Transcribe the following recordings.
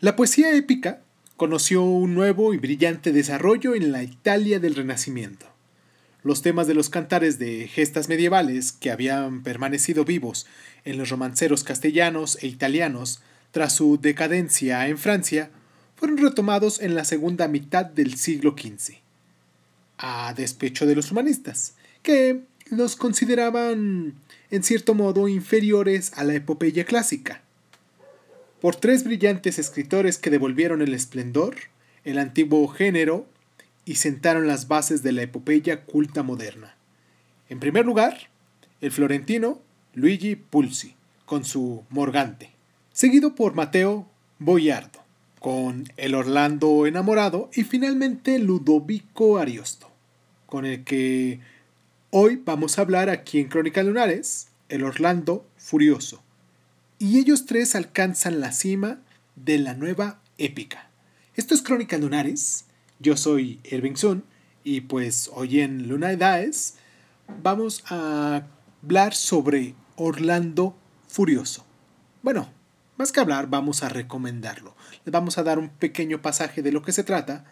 La poesía épica conoció un nuevo y brillante desarrollo en la Italia del Renacimiento. Los temas de los cantares de gestas medievales que habían permanecido vivos en los romanceros castellanos e italianos tras su decadencia en Francia fueron retomados en la segunda mitad del siglo XV, a despecho de los humanistas, que los consideraban en cierto modo inferiores a la epopeya clásica por tres brillantes escritores que devolvieron el esplendor, el antiguo género y sentaron las bases de la epopeya culta moderna. En primer lugar, el florentino Luigi Pulci, con su Morgante, seguido por Mateo Boiardo, con El Orlando enamorado, y finalmente Ludovico Ariosto, con el que hoy vamos a hablar aquí en Crónica Lunares, El Orlando Furioso y ellos tres alcanzan la cima de la nueva épica. Esto es Crónica Lunares. Yo soy Irving Sun y pues hoy en Luna Daes vamos a hablar sobre Orlando Furioso. Bueno, más que hablar, vamos a recomendarlo. Les vamos a dar un pequeño pasaje de lo que se trata.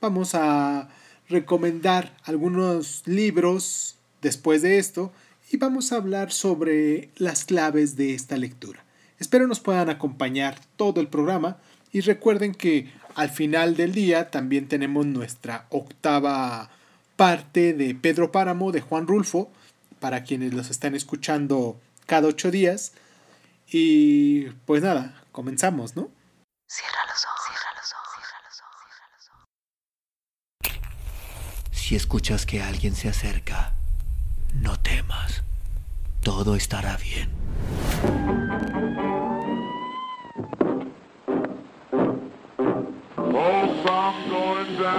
Vamos a recomendar algunos libros después de esto y vamos a hablar sobre las claves de esta lectura. Espero nos puedan acompañar todo el programa y recuerden que al final del día también tenemos nuestra octava parte de Pedro Páramo de Juan Rulfo para quienes los están escuchando cada ocho días. Y pues nada, comenzamos, ¿no? Cierra los ojos, cierra los ojos, cierra los ojos, cierra los ojos. Si escuchas que alguien se acerca, no temas. Todo estará bien. Estás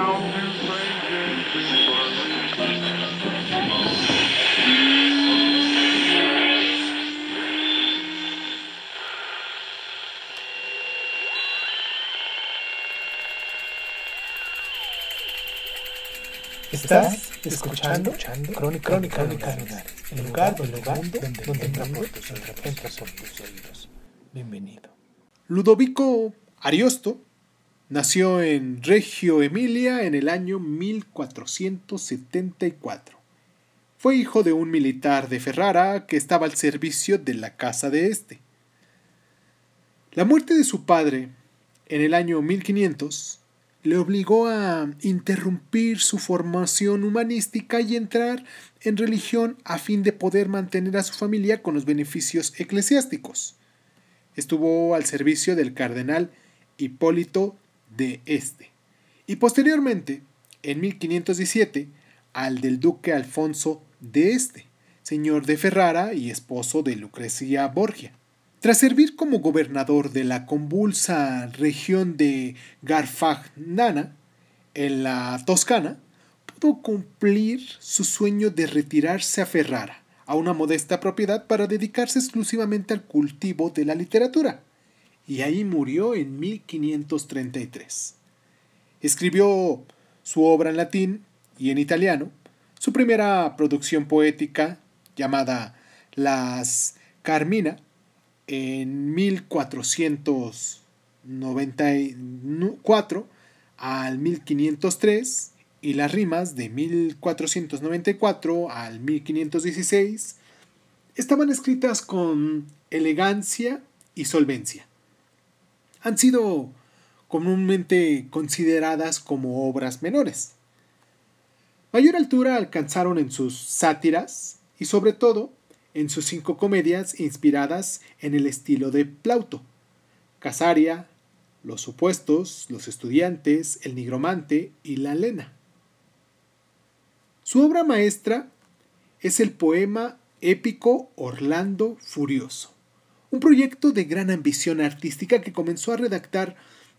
escuchando, escuchando Crónica, Crónica, Crónica el lugar, el lugar donde, donde, entra por tus oídos. Bienvenido. Ludovico Ariosto nació en Reggio Emilia en el año 1474. Fue hijo de un militar de Ferrara que estaba al servicio de la casa de este. La muerte de su padre en el año 1500 le obligó a interrumpir su formación humanística y entrar en religión a fin de poder mantener a su familia con los beneficios eclesiásticos. Estuvo al servicio del cardenal Hipólito de Este y posteriormente, en 1517, al del duque Alfonso de Este, señor de Ferrara y esposo de Lucrecia Borgia. Tras servir como gobernador de la convulsa región de Garfagnana, en la Toscana, pudo cumplir su sueño de retirarse a Ferrara, a una modesta propiedad para dedicarse exclusivamente al cultivo de la literatura, y ahí murió en 1533. Escribió su obra en latín y en italiano, su primera producción poética, llamada Las Carmina, en 1494 al 1503 y las rimas de 1494 al 1516 estaban escritas con elegancia y solvencia. Han sido comúnmente consideradas como obras menores. Mayor altura alcanzaron en sus sátiras y sobre todo en sus cinco comedias inspiradas en el estilo de Plauto. Casaria, Los supuestos, Los estudiantes, El nigromante y La lena. Su obra maestra es el poema épico Orlando Furioso, un proyecto de gran ambición artística que comenzó a redactar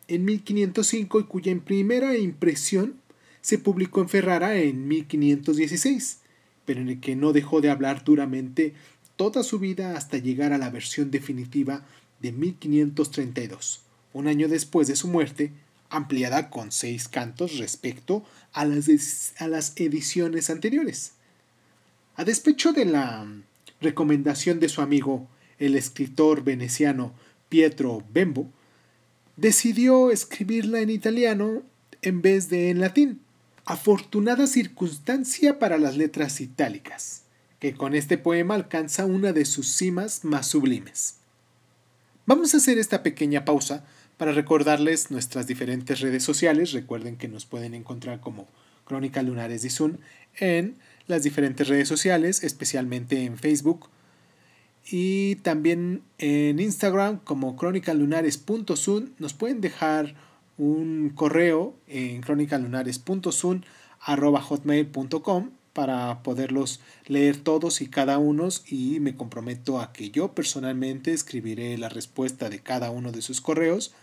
en 1505 y cuya primera impresión se publicó en Ferrara en 1516 pero en el que no dejó de hablar duramente toda su vida hasta llegar a la versión definitiva de 1532, un año después de su muerte, ampliada con seis cantos respecto a las, a las ediciones anteriores. A despecho de la recomendación de su amigo, el escritor veneciano Pietro Bembo, decidió escribirla en italiano en vez de en latín. Afortunada circunstancia para las letras itálicas, que con este poema alcanza una de sus cimas más sublimes. Vamos a hacer esta pequeña pausa para recordarles nuestras diferentes redes sociales. Recuerden que nos pueden encontrar como Crónica Lunares de Zoom en las diferentes redes sociales, especialmente en Facebook y también en Instagram como crónicalunares.zoom. Nos pueden dejar un correo en crónicalunares.zoom.hotmail.com para poderlos leer todos y cada uno y me comprometo a que yo personalmente escribiré la respuesta de cada uno de sus correos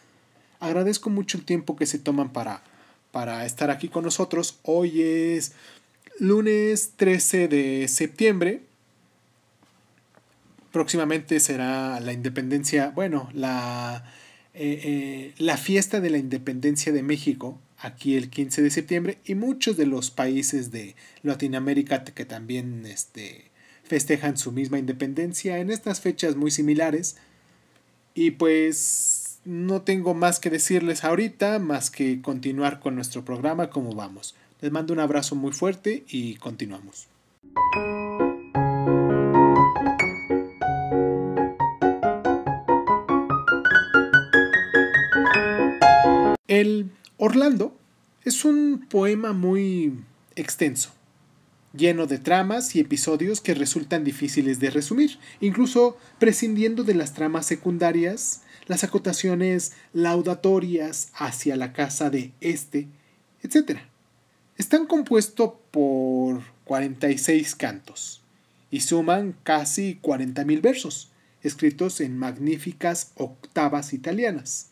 Agradezco mucho el tiempo que se toman para, para estar aquí con nosotros. Hoy es lunes 13 de septiembre. Próximamente será la independencia, bueno, la, eh, eh, la fiesta de la independencia de México, aquí el 15 de septiembre, y muchos de los países de Latinoamérica que también este, festejan su misma independencia en estas fechas muy similares. Y pues no tengo más que decirles ahorita, más que continuar con nuestro programa como vamos. Les mando un abrazo muy fuerte y continuamos. El Orlando es un poema muy extenso, lleno de tramas y episodios que resultan difíciles de resumir, incluso prescindiendo de las tramas secundarias las acotaciones laudatorias hacia la casa de este, etc. Están compuestos por 46 cantos y suman casi 40.000 versos, escritos en magníficas octavas italianas.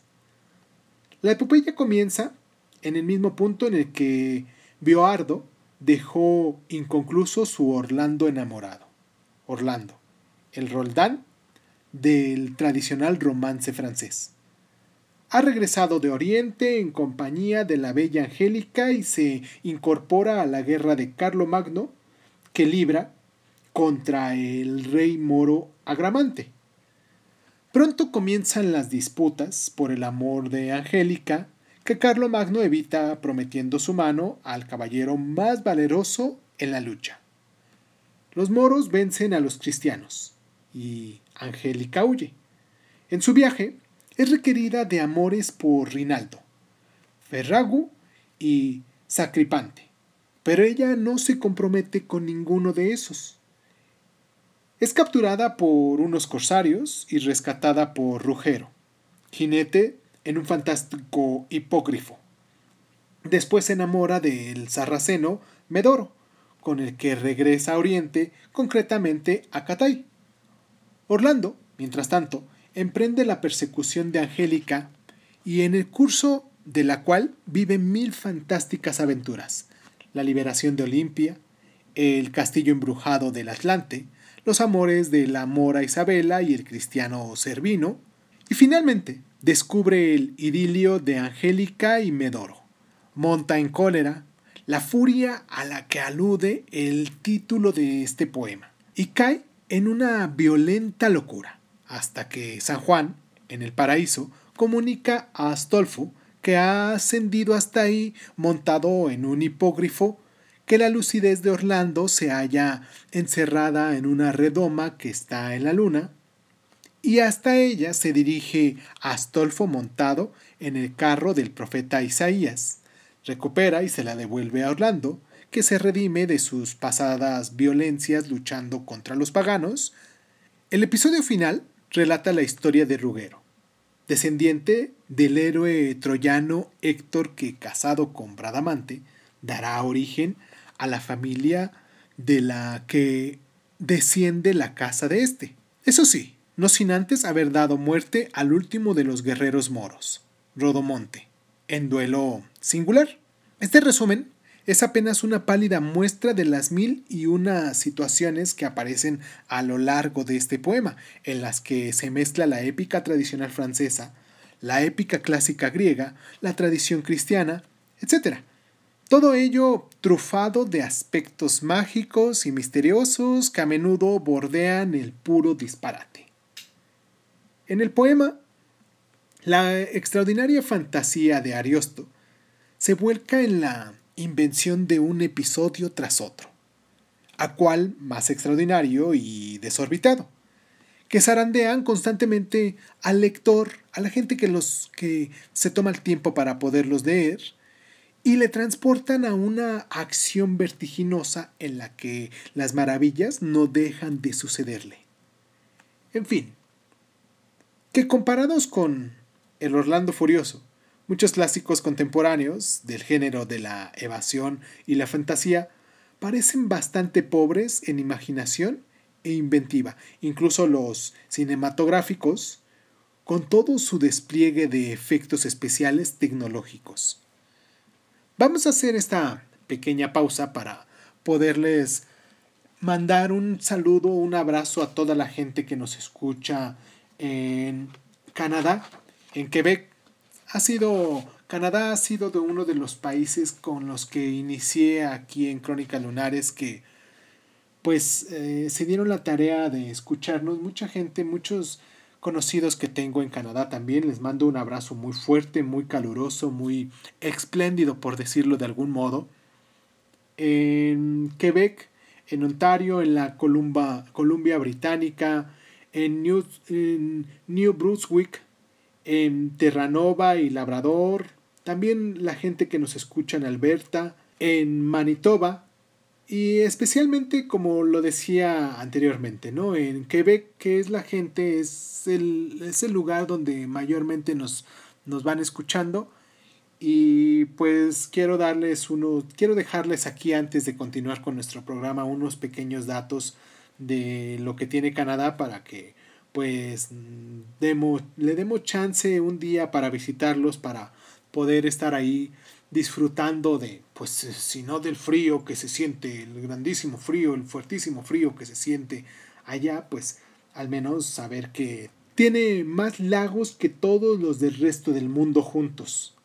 La epopeya comienza en el mismo punto en el que Bioardo dejó inconcluso su Orlando enamorado. Orlando, el Roldán del tradicional romance francés. Ha regresado de Oriente en compañía de la bella Angélica y se incorpora a la guerra de Carlomagno que libra contra el rey moro Agramante. Pronto comienzan las disputas por el amor de Angélica que Carlomagno evita prometiendo su mano al caballero más valeroso en la lucha. Los moros vencen a los cristianos y Angélica huye. En su viaje es requerida de amores por Rinaldo, Ferragu y Sacripante, pero ella no se compromete con ninguno de esos. Es capturada por unos corsarios y rescatada por Rugero, jinete en un fantástico hipógrifo. Después se enamora del sarraceno Medoro, con el que regresa a Oriente, concretamente a Catay. Orlando, mientras tanto, emprende la persecución de Angélica y en el curso de la cual vive mil fantásticas aventuras. La liberación de Olimpia, el castillo embrujado del Atlante, los amores de la mora Isabela y el cristiano Servino, y finalmente descubre el idilio de Angélica y Medoro. Monta en cólera la furia a la que alude el título de este poema y cae en una violenta locura, hasta que San Juan, en el paraíso, comunica a Astolfo que ha ascendido hasta ahí montado en un hipógrifo, que la lucidez de Orlando se halla encerrada en una redoma que está en la luna, y hasta ella se dirige Astolfo montado en el carro del profeta Isaías. Recupera y se la devuelve a Orlando, que se redime de sus pasadas violencias luchando contra los paganos, el episodio final relata la historia de Ruggero, descendiente del héroe troyano Héctor que, casado con Bradamante, dará origen la familia de la que desciende la casa de éste. Eso sí, no sin antes haber dado muerte al último de los guerreros moros, Rodomonte, en duelo singular. Este resumen es apenas una pálida muestra de las mil y una situaciones que aparecen a lo largo de este poema, en las que se mezcla la épica tradicional francesa, la épica clásica griega, la tradición cristiana, etc. Todo ello trufado de aspectos mágicos y misteriosos que a menudo bordean el puro disparate. En el poema La extraordinaria fantasía de Ariosto se vuelca en la invención de un episodio tras otro, a cual más extraordinario y desorbitado, que zarandean constantemente al lector, a la gente que, los, que se toma el tiempo para poderlos leer, y le transportan a una acción vertiginosa en la que las maravillas no dejan de sucederle. En fin, que comparados con el Orlando Furioso, muchos clásicos contemporáneos del género de la evasión y la fantasía parecen bastante pobres en imaginación e inventiva, incluso los cinematográficos, con todo su despliegue de efectos especiales tecnológicos. Vamos a hacer esta pequeña pausa para poderles mandar un saludo, un abrazo a toda la gente que nos escucha en Canadá, en Quebec. Ha sido, Canadá ha sido de uno de los países con los que inicié aquí en Crónicas Lunares que pues eh, se dieron la tarea de escucharnos. Mucha gente, muchos conocidos que tengo en Canadá también. Les mando un abrazo muy fuerte, muy caluroso, muy espléndido, por decirlo de algún modo. En Quebec, en Ontario, en la Columbia Británica, en New, en New Brunswick, en Terranova y Labrador, también la gente que nos escucha en Alberta, en Manitoba, y especialmente, como lo decía anteriormente, ¿no? En Quebec, que es la gente, es el, es el lugar donde mayormente nos, nos van escuchando. Y pues quiero darles uno, quiero dejarles aquí antes de continuar con nuestro programa unos pequeños datos de lo que tiene Canadá para que pues le demos chance un día para visitarlos, para poder estar ahí disfrutando de, pues si no del frío que se siente, el grandísimo frío, el fuertísimo frío que se siente allá, pues al menos saber que tiene más lagos que todos los del resto del mundo juntos.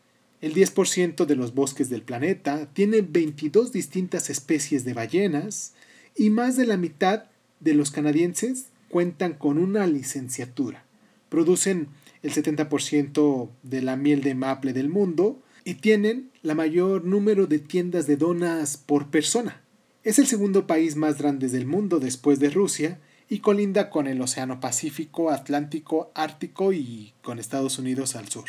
El 10% de los bosques del planeta tiene 22 distintas especies de ballenas y más de la mitad de los canadienses cuentan con una licenciatura. Producen el 70% de la miel de maple del mundo y tienen la mayor número de tiendas de donas por persona. Es el segundo país más grande del mundo después de Rusia y colinda con el Océano Pacífico, Atlántico, Ártico y con Estados Unidos al sur.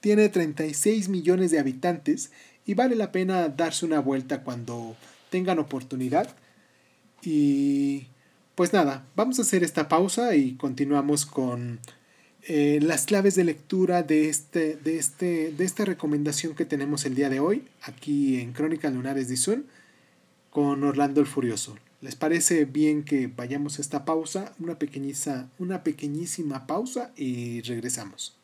Tiene 36 millones de habitantes y vale la pena darse una vuelta cuando tengan oportunidad. Y pues nada, vamos a hacer esta pausa y continuamos con eh, las claves de lectura de, este, de, este, de esta recomendación que tenemos el día de hoy, aquí en Crónica Lunares de Sun, con Orlando el Furioso. ¿Les parece bien que vayamos a esta pausa? Una, pequeñiza, una pequeñísima pausa y regresamos.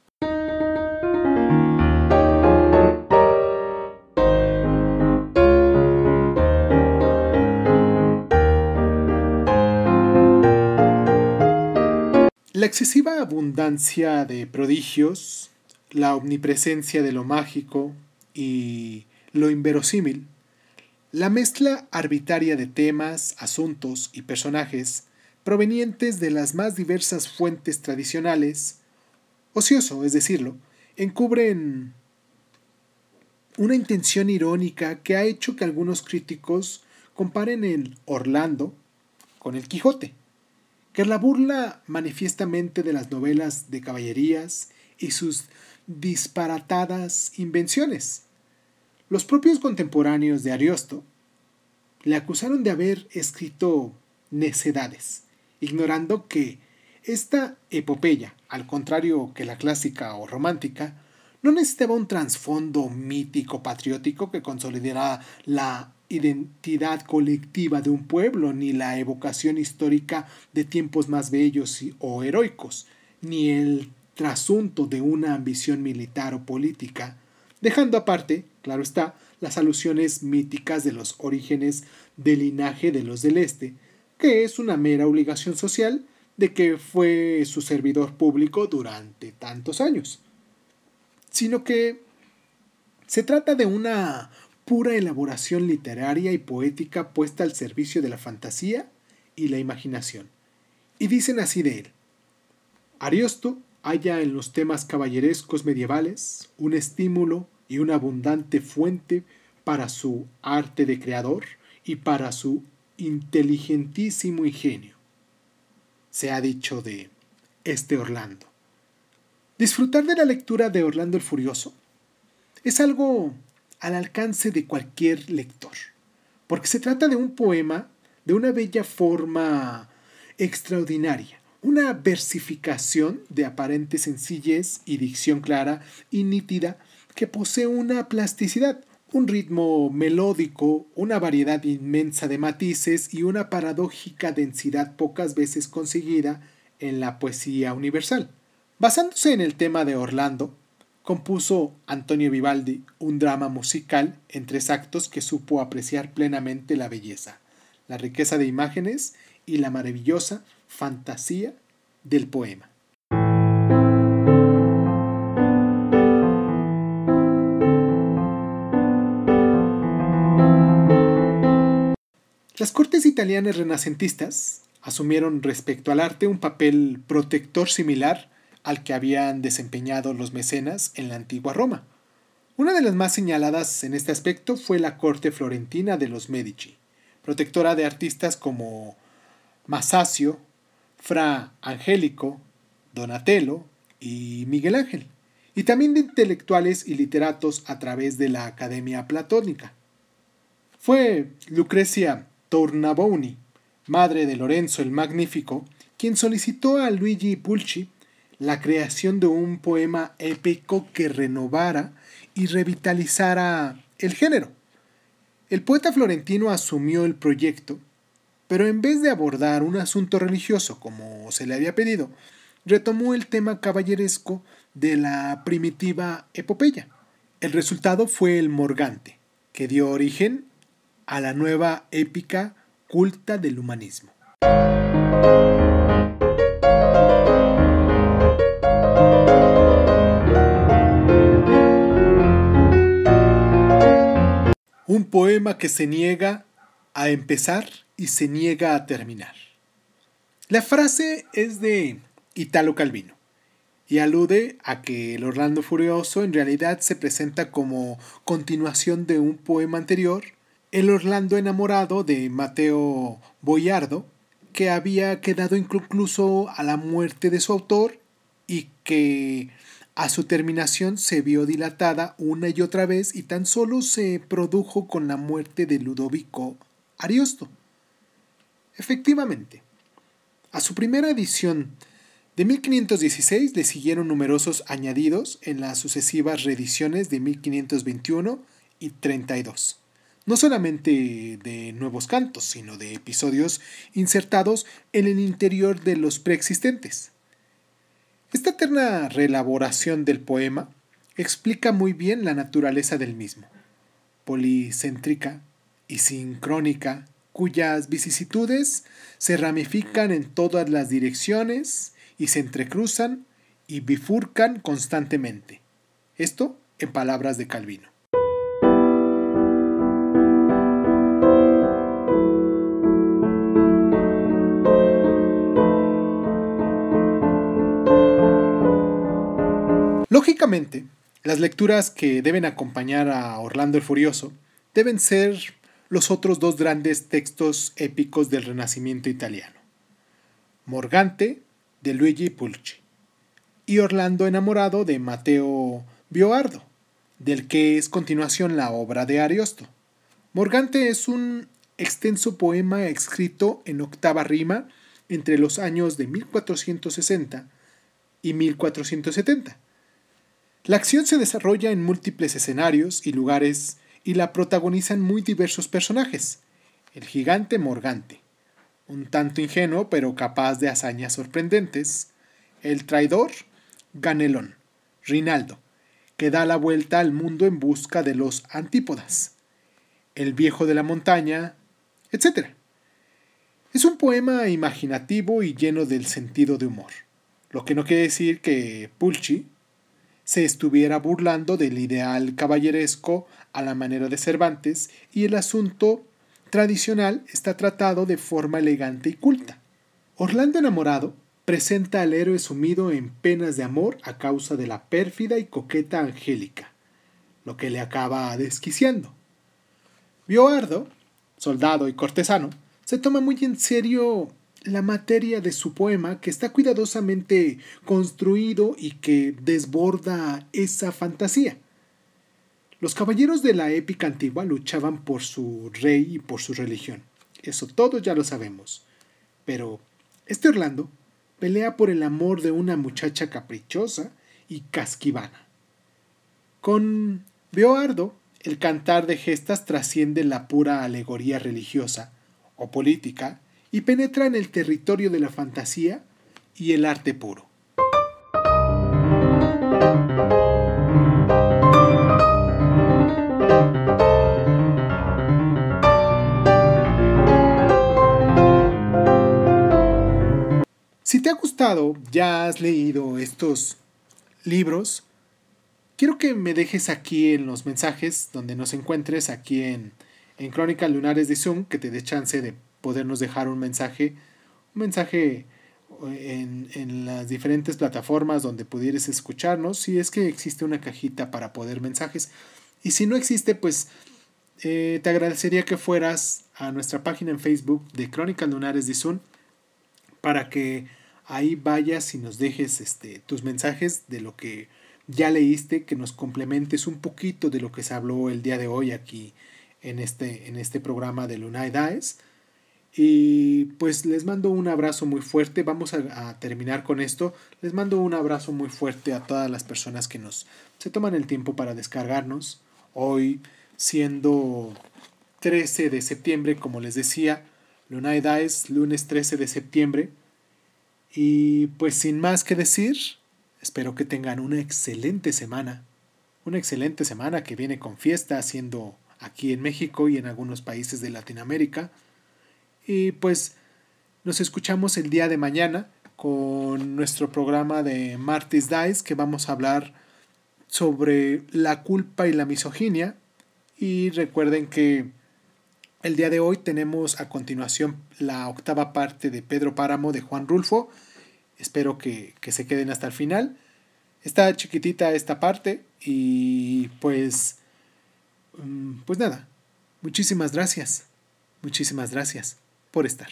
La excesiva abundancia de prodigios, la omnipresencia de lo mágico y lo inverosímil, la mezcla arbitraria de temas, asuntos y personajes provenientes de las más diversas fuentes tradicionales, ocioso es decirlo, encubren una intención irónica que ha hecho que algunos críticos comparen el Orlando con el Quijote la burla manifiestamente de las novelas de caballerías y sus disparatadas invenciones. Los propios contemporáneos de Ariosto le acusaron de haber escrito necedades, ignorando que esta epopeya, al contrario que la clásica o romántica, no necesitaba un trasfondo mítico patriótico que consolidara la identidad colectiva de un pueblo, ni la evocación histórica de tiempos más bellos o heroicos, ni el trasunto de una ambición militar o política, dejando aparte, claro está, las alusiones míticas de los orígenes del linaje de los del Este, que es una mera obligación social de que fue su servidor público durante tantos años, sino que se trata de una pura elaboración literaria y poética puesta al servicio de la fantasía y la imaginación. Y dicen así de él, Ariosto halla en los temas caballerescos medievales un estímulo y una abundante fuente para su arte de creador y para su inteligentísimo ingenio. Se ha dicho de este Orlando. Disfrutar de la lectura de Orlando el Furioso es algo al alcance de cualquier lector, porque se trata de un poema de una bella forma extraordinaria, una versificación de aparente sencillez y dicción clara y nítida que posee una plasticidad, un ritmo melódico, una variedad inmensa de matices y una paradójica densidad pocas veces conseguida en la poesía universal. Basándose en el tema de Orlando, compuso Antonio Vivaldi un drama musical en tres actos que supo apreciar plenamente la belleza, la riqueza de imágenes y la maravillosa fantasía del poema. Las cortes italianas renacentistas asumieron respecto al arte un papel protector similar al que habían desempeñado los mecenas en la antigua Roma. Una de las más señaladas en este aspecto fue la corte florentina de los Medici, protectora de artistas como Masaccio, Fra Angélico, Donatello y Miguel Ángel, y también de intelectuales y literatos a través de la Academia Platónica. Fue Lucrecia Tornabuoni, madre de Lorenzo el Magnífico, quien solicitó a Luigi Pulci la creación de un poema épico que renovara y revitalizara el género. El poeta florentino asumió el proyecto pero en vez de abordar un asunto religioso como se le había pedido, retomó el tema caballeresco de la primitiva epopeya. El resultado fue el Morgante, que dio origen a la nueva épica culta del humanismo. Poema que se niega a empezar y se niega a terminar. La frase es de Italo Calvino y alude a que el Orlando Furioso en realidad se presenta como continuación de un poema anterior, El Orlando enamorado de Mateo Boyardo, que había quedado inconcluso a la muerte de su autor y que a su terminación se vio dilatada una y otra vez y tan solo se produjo con la muerte de Ludovico Ariosto. Efectivamente, a su primera edición de 1516 le siguieron numerosos añadidos en las sucesivas reediciones de 1521 y 32, no solamente de nuevos cantos, sino de episodios insertados en el interior de los preexistentes. Esta eterna reelaboración del poema explica muy bien la naturaleza del mismo, policéntrica y sincrónica cuyas vicisitudes se ramifican en todas las direcciones y se entrecruzan y bifurcan constantemente. Esto en palabras de Calvino. Lógicamente, las lecturas que deben acompañar a Orlando el Furioso deben ser los otros dos grandes textos épicos del Renacimiento italiano, Morgante de Luigi Pulci y Orlando enamorado de Matteo Bioardo, del que es continuación la obra de Ariosto. Morgante es un extenso poema escrito en octava rima entre los años de 1460 y 1470. La acción se desarrolla en múltiples escenarios y lugares y la protagonizan muy diversos personajes. El gigante Morgante, un tanto ingenuo pero capaz de hazañas sorprendentes. El traidor Ganelón, Rinaldo, que da la vuelta al mundo en busca de los antípodas. El viejo de la montaña, etc. Es un poema imaginativo y lleno del sentido de humor, lo que no quiere decir que Pulci se estuviera burlando del ideal caballeresco a la manera de Cervantes y el asunto tradicional está tratado de forma elegante y culta. Orlando enamorado presenta al héroe sumido en penas de amor a causa de la pérfida y coqueta Angélica, lo que le acaba desquiciando. Bioardo, soldado y cortesano, se toma muy en serio la materia de su poema que está cuidadosamente construido y que desborda esa fantasía. Los caballeros de la épica antigua luchaban por su rey y por su religión. Eso todos ya lo sabemos. Pero este Orlando pelea por el amor de una muchacha caprichosa y casquivana. Con Beoardo, el cantar de gestas trasciende la pura alegoría religiosa o política y penetra en el territorio de la fantasía y el arte puro. Si te ha gustado, ya has leído estos libros, quiero que me dejes aquí en los mensajes donde nos encuentres, aquí en, en Crónicas Lunares de Zoom, que te dé chance de podernos dejar un mensaje, un mensaje eh, en, las diferentes plataformas donde pudieres escucharnos, si es que existe una cajita para poder mensajes. Y si no existe, pues eh, te agradecería que fueras a nuestra página en Facebook de Crónicas Lunares de Zoom para que ahí vayas y nos dejes este, tus mensajes de lo que ya leíste, que nos complementes un poquito de lo que se habló el día de hoy aquí en este, en este programa de Lunay Daes. Y pues les mando un abrazo muy fuerte. Vamos a, terminar con esto. Les mando un abrazo muy fuerte a todas las personas que nos se toman el tiempo para descargarnos. Hoy, siendo 13 de septiembre, como les decía, Lunay Daes, lunes 13 de septiembre. Y pues sin más que decir, espero que tengan una excelente semana. Una excelente semana que viene con fiesta, haciendo aquí en México y en algunos países de Latinoamérica. Y pues nos escuchamos el día de mañana con nuestro programa de Martis Dice que vamos a hablar sobre la culpa y la misoginia. Y recuerden que el día de hoy tenemos a continuación la octava parte de Pedro Páramo de Juan Rulfo. Espero que, se queden hasta el final. Está chiquitita esta parte y pues... Mm, pues nada. Muchísimas gracias. Muchísimas gracias por estar.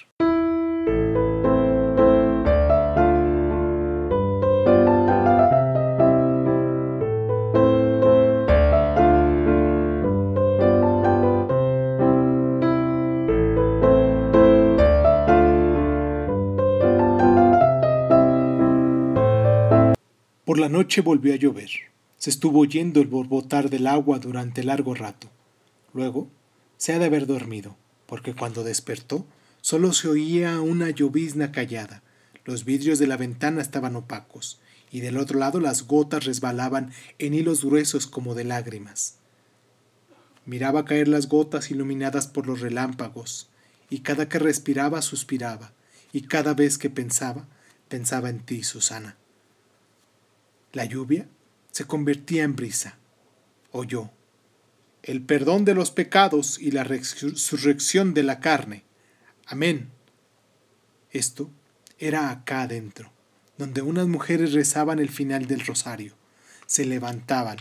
Por la noche volvió a llover. Se estuvo oyendo el borbotar del agua durante largo rato. Luego se ha de haber dormido, porque cuando despertó solo se oía una llovizna callada. Los vidrios de la ventana estaban opacos, y del otro lado las gotas resbalaban en hilos gruesos como de lágrimas. Miraba caer las gotas iluminadas por los relámpagos, y cada que respiraba suspiraba, y cada vez que pensaba, pensaba en ti, Susana. La lluvia se convertía en brisa. Oyó. El perdón de los pecados y la resurrección de la carne. Amén. Esto era acá adentro, donde unas mujeres rezaban el final del rosario. Se levantaban,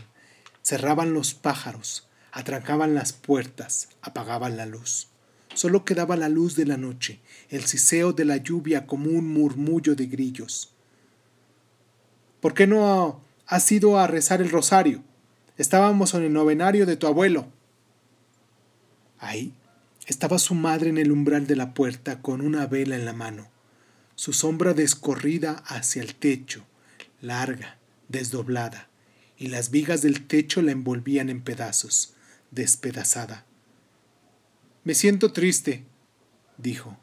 cerraban los pájaros, atrancaban las puertas, apagaban la luz. Solo quedaba la luz de la noche, el siseo de la lluvia como un murmullo de grillos. ¿Por qué no has ido a rezar el rosario? Estábamos en el novenario de tu abuelo. Ahí estaba su madre en el umbral de la puerta con una vela en la mano, su sombra descorrida hacia el techo, larga, desdoblada, y las vigas del techo la envolvían en pedazos, despedazada. Me siento triste, dijo.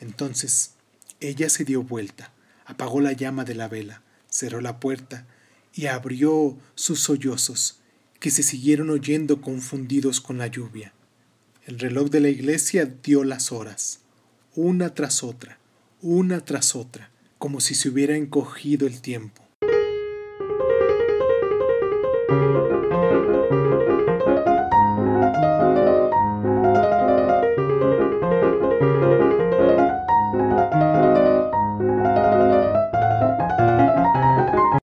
Entonces ella se dio vuelta, apagó la llama de la vela, cerró la puerta y abrió sus sollozos, que se siguieron oyendo confundidos con la lluvia. El reloj de la iglesia dio las horas, una tras otra, una tras otra, como si se hubiera encogido el tiempo.